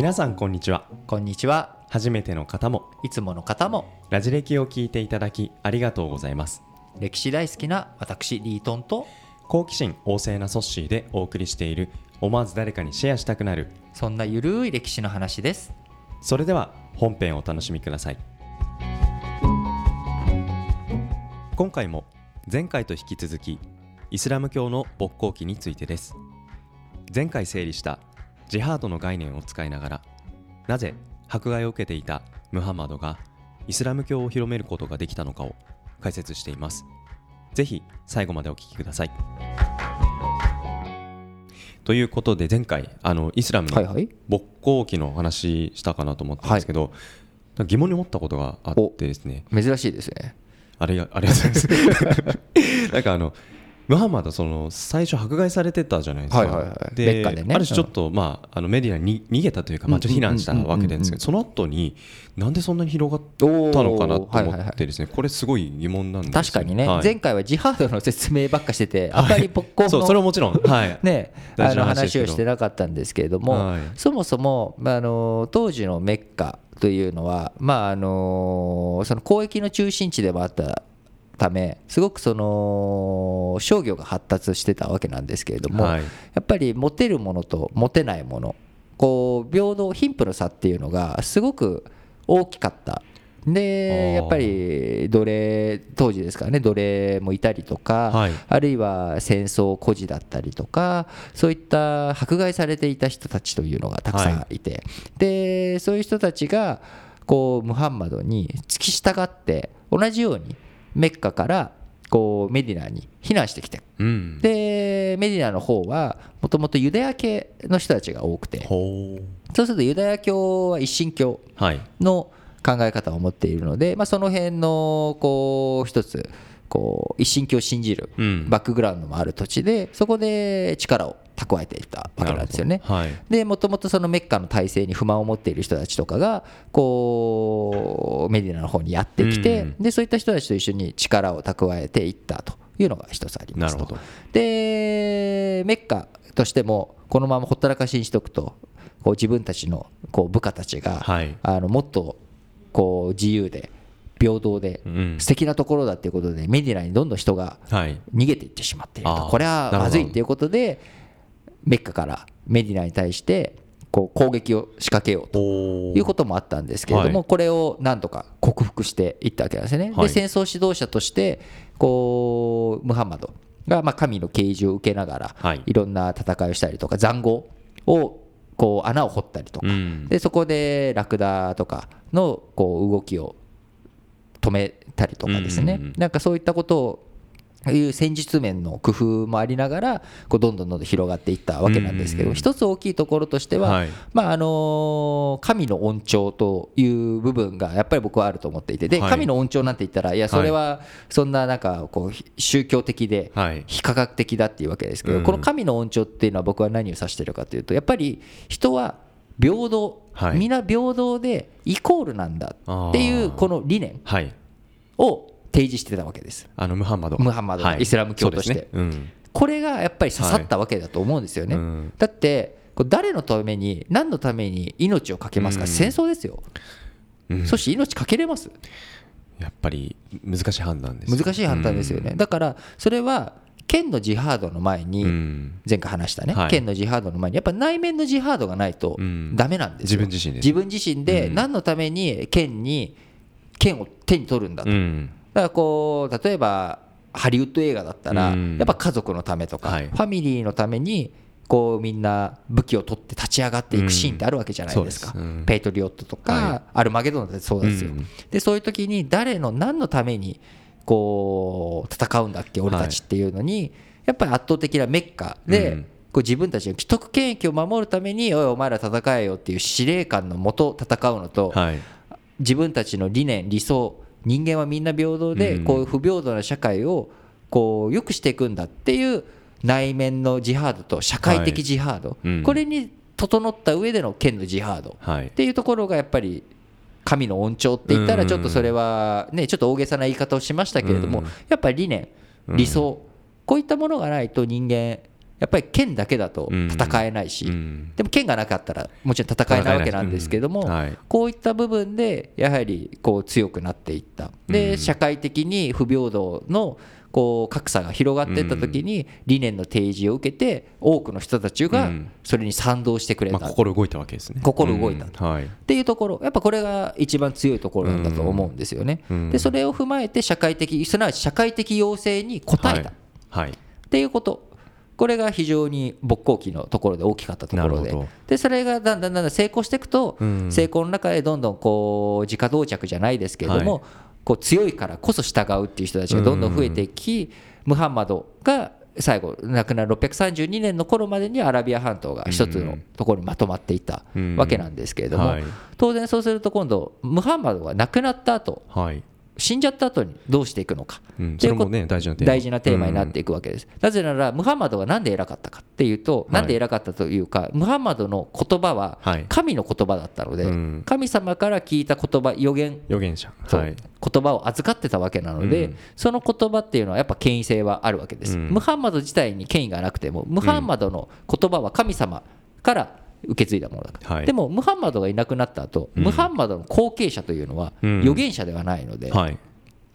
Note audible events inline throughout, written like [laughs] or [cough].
皆さんこんにちはこんにちは。初めての方もいつもの方もラジ歴を聞いていただきありがとうございます歴史大好きな私リートンと好奇心旺盛なソッシーでお送りしている思わず誰かにシェアしたくなるそんなゆるい歴史の話です。それでは本編をお楽しみください今回も前回と引き続きイスラム教の勃興期についてです前回整理したジハードの概念を使いながらなぜ迫害を受けていたムハンマドがイスラム教を広めることができたのかを解説しています。ぜひ最後までお聞きください。ということで前回あのイスラムのはいはい。勃興期の話したかなと思ったんですけど、疑問に思ったことがあってですね。珍しいですね。あれがありがとうございます。[laughs] なんかあのムハンマドその最初迫害されてたじゃないですか、はいはいはい。メでね。ある種ちょっと、まあ、あのメディアに逃げたというか、まあ、ちょっと避難したわけですけどその後になんでそんなに広がったのかなと思はいはいはいってですねこれすごい疑問なんですよ。確かにね、はい。前回はジハードの説明ばっかしてて、あんまり勃興そうそれのももちろん、はい、ね、あの話をしてなかったんですけれども、はいそもそも、まあ、あの当時のメッカというのは、まあ、あのその交易の中心地でもあったためすごくその商業が発達してたわけなんですけれども、はい。やっぱり持てるものと持てないものこう平等貧富の差っていうのがすごく大きかった。でやっぱり奴隷当時ですからね奴隷もいたりとか、はい。あるいは戦争孤児だったりとかそういった迫害されていた人たちというのがたくさんいて、でそういう人たちがこうムハンマドに付き従って同じようにメッカからこうメディナに避難してきて。うん。でメディナの方はもともとユダヤ系の人たちが多くて。そうするとユダヤ教は一神教はい。の考え方を持っているので、まあ、その辺のこう一つこう一神教を信じるうん。バックグラウンドもある土地でそこで力を蓄えていたわけなんですよね。はい。でもともとそのメッカの体制に不満を持っている人たちとかがこうメディナの方にやってきて、うん。でそういった人たちと一緒に力を蓄えていったというのが一つありますと。なるほど。でメッカとしてもこのままほったらかしにしておくとこう自分たちのこう部下たちが、はい。あのもっとこう自由で平等でうん。素敵なところだっていうことでメディナにどんどん人がはい。逃げていってしまっていると。これはまずいっていうことでメッカからメディナに対してこう攻撃を仕掛けようとおいうこともあったんですけれども、はい。これをなんとか克服していったわけなんですね。はい。で戦争指導者としてこうムハンマドがまあ神の啓示を受けながら、はい。いろんな戦いをしたりとか塹壕をこう穴を掘ったりとか、うん。でそこでラクダとかのこう動きを止めたりとかですね、なんかそういったことをいう戦術面の工夫もありながらこうどんどんどんどん広がっていったわけなんですけど、一つ大きいところとしては、はい。まああの神の恩寵という部分がやっぱり僕はあると思っていてで、はい。神の恩寵なんて言ったらいやそれはそんななんかこう宗教的ではい。非科学的だっていうわけですけど、うん。この神の恩寵っていうのは僕は何を指してるかというとやっぱり人は平等、はい。皆平等でイコールなんだっていうこの理念はい。を提示してたわけです。あのムハンマド。ムハンマドがイスラム教として。ね。うん。これがやっぱり刺さったわけだと思うんですよね。はい。うん。だって誰のために何のために命を懸けますか、うん。戦争ですよ、うん。そして命かけれます？やっぱり難しい判断です難しい判断ですよね、だからそれは剣のジハードの前に、うん。前回話したね、はい。剣のジハードの前にやっぱ内面のジハードがないとうん。ダメなんですよ、自分自身です自分自身でうん。何のために剣に剣を手に取るんだと、だかうんらこう例えばハリウッド映画だったら、うん。やっぱ家族のためとか、はい。ファミリーのためにこうみんな武器を取って立ち上がっていくシーンってあるわけじゃないですか、ペイトリオットとか、はい。アルマゲドンだってそうですよ、うん。でそういう時に誰の何のためにこう戦うんだっけ俺たちっていうのに、やっぱり圧倒的なメッカで、うん。こう自分たちの既得権益を守るためにおいお前ら戦えよっていう司令官のもと戦うのと、はい。自分たちの理念理想人間はみんな平等でうん。こういう不平等な社会をこう良くしていくんだっていう内面のジハードと社会的ジハード、うん。これに整った上での剣のジハード。はい。っていうところがやっぱり神の恩寵って言ったらちょっとそれはねちょっと大げさな言い方をしましたけれどもうん。やっぱり理念理想。こういったものがないと人間やっぱり剣だけだと戦えないし、うん。でも剣がなかったらもちろん戦えないわけなんですけども、うんはい。こういった部分でやはりこう強くなっていった。で、社会的に不平等のこう格差が広がっていった時に理念の提示を受けて多くの人たちがうん。それに賛同してくれた、まあ、心動いたわけですね。心動いた。うん。はい。っていうところやっぱこれが一番強いところだと思うんですよね。うん。でそれを踏まえて社会的すなわち社会的要請に応えた。っはい、はい。ていうことこれが非常に勃興期のところで大きかったところで。でそれがだんだんだんだん成功していくと、うん。成功の中でどんどんこう自家到着じゃないですけれども、はい。こう強いからこそ従うっていう人たちがどんどん増えていき、ムハンマドが最後亡くなる632年の頃までにアラビア半島が一つのところにまとまっていったうん。わけなんですけれども、はい。当然そうすると今度ムハンマドが亡くなった後はい、死んじゃった後にどうしていくのか、うん、っていうこそれもね大事なテーマ。大事なテーマになっていくわけです、なぜならムハンマドがなんで偉かったかっていうと、はい。なんで偉かったというかムハンマドの言葉ははい。神の言葉だったので、うん。神様から聞いた言葉予言。預言者。はい。言葉を預かってたわけなので、うん。その言葉っていうのはやっぱ権威性はあるわけです、うん。ムハンマド自体に権威がなくてもムハンマドの言葉は神様から受け継いだものだから、はい。でもムハンマドがいなくなった後、うん。ムハンマドの後継者というのはうん。預言者ではないので、はい。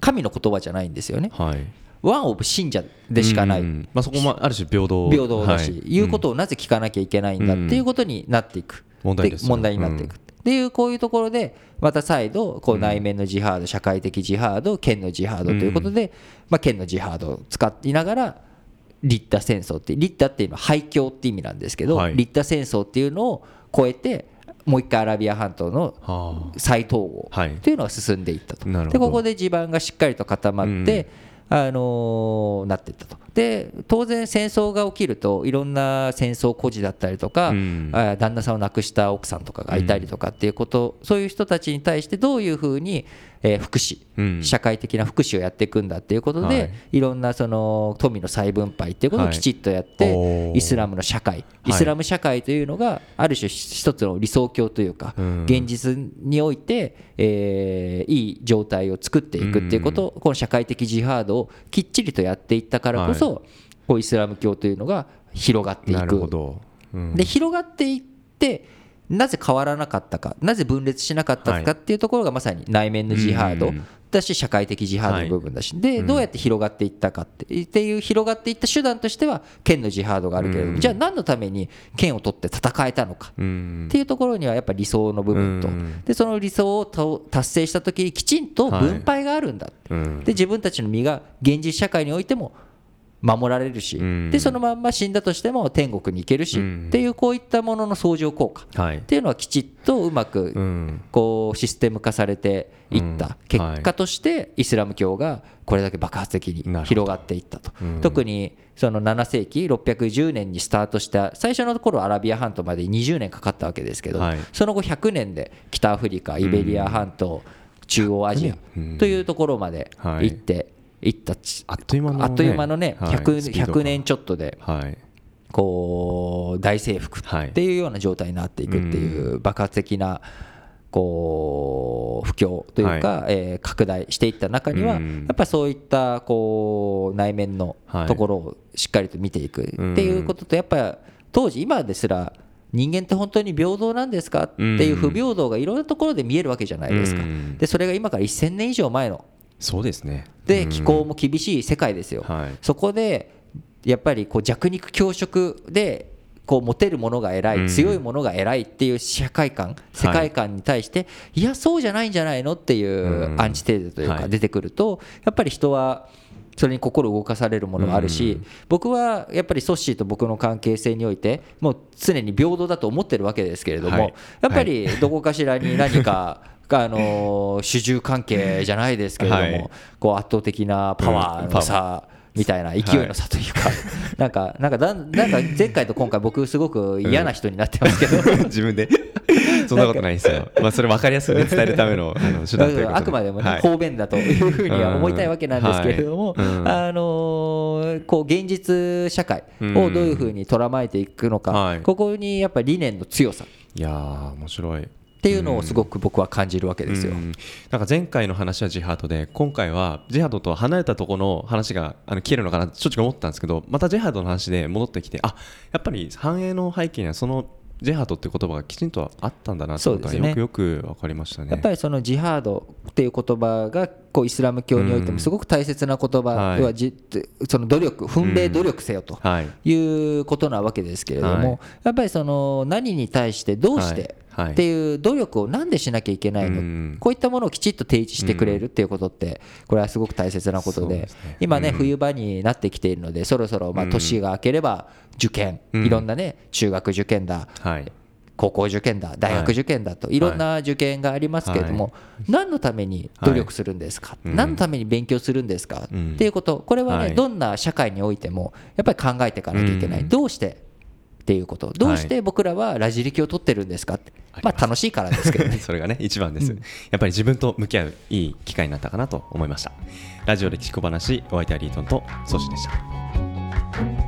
神の言葉じゃないんですよね。はい。ワンオブ信者でしかない、うんまあ、そこもある種平等。平等だし、はい。言うことをなぜ聞かなきゃいけないんだっていうことになっていく、問題ですよ問題になっていく、っていうこういうところでまた再度こう内面のジハード、社会的ジハード剣のジハードということで、まあ、剣のジハードを使いながらリッタ戦争ってリッタっていうのは廃墟って意味なんですけど、はい。リッタ戦争っていうのを超えてもう一回アラビア半島のは再統合はい。というのが進んでいったと、なるほど。でここで地盤がしっかりと固まって、あのーなっていったとで当然戦争が起きるといろんな戦争孤児だったりとか、うん。あ旦那さんを亡くした奥さんとかがいたりとかっていうこと、そういう人たちに対してどういうふうに、えー福祉、うん。社会的な福祉をやっていくんだっていうことで、はい。い、ろんなその富の再分配っていうことをはい。きちっとやって、おー。イスラムの社会。イスラム社会というのがある種一つの理想郷というか、うん。現実において、えーいい状態を作っていくっていうこと、この社会的ジハードをきっちりとやっていったからこそ、こうイスラム教というのが広がっていなるほく。ど、うん。で広がっていってなぜ変わらなかったかなぜ分裂しなかったかっていうところがまさに内面のジハードうんだし社会的ジハードの部分だし。でどうやって広がっていったかってっていう広がっていった手段としては剣のジハードがあるけれどうん。もじゃあ何のために剣を取って戦えたのかうん。っていうところにはやっぱり理想の部分と。うん。でその理想をた達成した時にきちんと分配があるんだうん。で自分たちの身が現実社会においても守られるし、うん。でそのまんま死んだとしても天国に行けるし、うん。っていうこういったものの相乗効果。っはい。ていうのはきちっとうまうくん。こうシステム化されていった。うん。結果としてイスラム教がこれだけ爆発的に広がっていったと。うん。特にその7世紀610年にスタートした最初の頃はアラビア半島まで20年かかったわけですけど、はい。その後100年で北アフリカイベリア半島、中央アジうん。アというところまで行っていったちあっという間の、ね、あっという間のね、はい 100, スピード100年ちょっとではい。こう大征服はいってい。うような状態になっていくっていう爆発的なこう不況というか、えー拡大していった中には、うん。やっぱりそういったこう内面のはいところをしっかりと見ていくっていうこととやっぱり当時今ですら人間って本当に平等なんですかっていう不平等がいろんなところで見えるわけじゃないですか。うん。でそれが今から1000年以上前のそうですね。うん。で気候も厳しい世界ですよ、はい。そこでやっぱりこう弱肉強食でこう持てるものが偉い、うん。強いものが偉いっていう社会観世界観に対して、い、やそうじゃないんじゃないのっていううん。アンチテーゼというはい。か出てくると、やっぱり人はそれに心動かされるものがあるし、僕はやっぱりソッシーと僕の関係性においてもう常に平等だと思ってるわけですけれども、はい。やっぱりどこかしらに何か [laughs] あの主従関係じゃないですけれども、はい。こう圧倒的なパワーの差みたいな勢いの差というか、なんかなんかだんなんか前回と今回僕すごく嫌な人になってますけど、[laughs] 自分で。そんなことないですよ。まあそれ分かりやすくね伝えるためのあの [laughs] 手段というあくまでもね、はい。方便だというふうには思いたいわけなんですけれども、うん。はい。うん。あのーこう現実社会をどういうふうに捉まえていくのか、はい。ここにやっぱり理念の強さ。いやー面白いっていうのをすごく僕は感じるわけですよ。うん。なんか前回の話はジハードで今回はジハードと離れたところの話があの消えるのかなって正直思ったんですけどまたジハードの話で戻ってきてあやっぱり繁栄の背景にはそのジハードって言葉がきちんとあったんだなとがそうですね。よくよく分かりましたね。やっぱりそのジハードっていう言葉がこうイスラム教においてもすごく大切な言葉、はい要はじその努力、奮励努力せよとはい。い。うことなわけですけれども、はい。やっぱりその何に対してどうしてっていう努力をなんでしなきゃいけないの、うん。こういったものをきちっと提示してくれるっていうことって、これはすごく大切なことで今ね、うん。冬場になってきているので、そろそろま年が明ければ受験、うん。いろんなね、中学受験だ、はい。高校受験だ大学受験だとい。ろんな受験がありますけれども、何のために努力するんですか、うん。何のために勉強するんですか、うん。っていうこと。これはね、はい。どんな社会においてもやっぱり考えていかなきゃいけない、うん。どうしてっていうこと。どうして僕らはラジ歴を取ってるんですかって、ありまあ楽しいからですけどね。[laughs] それがね一番です、やっぱり自分と向き合ういい機会になったかなと思いました。ラジオ歴史小話お相手はリートンとソシでした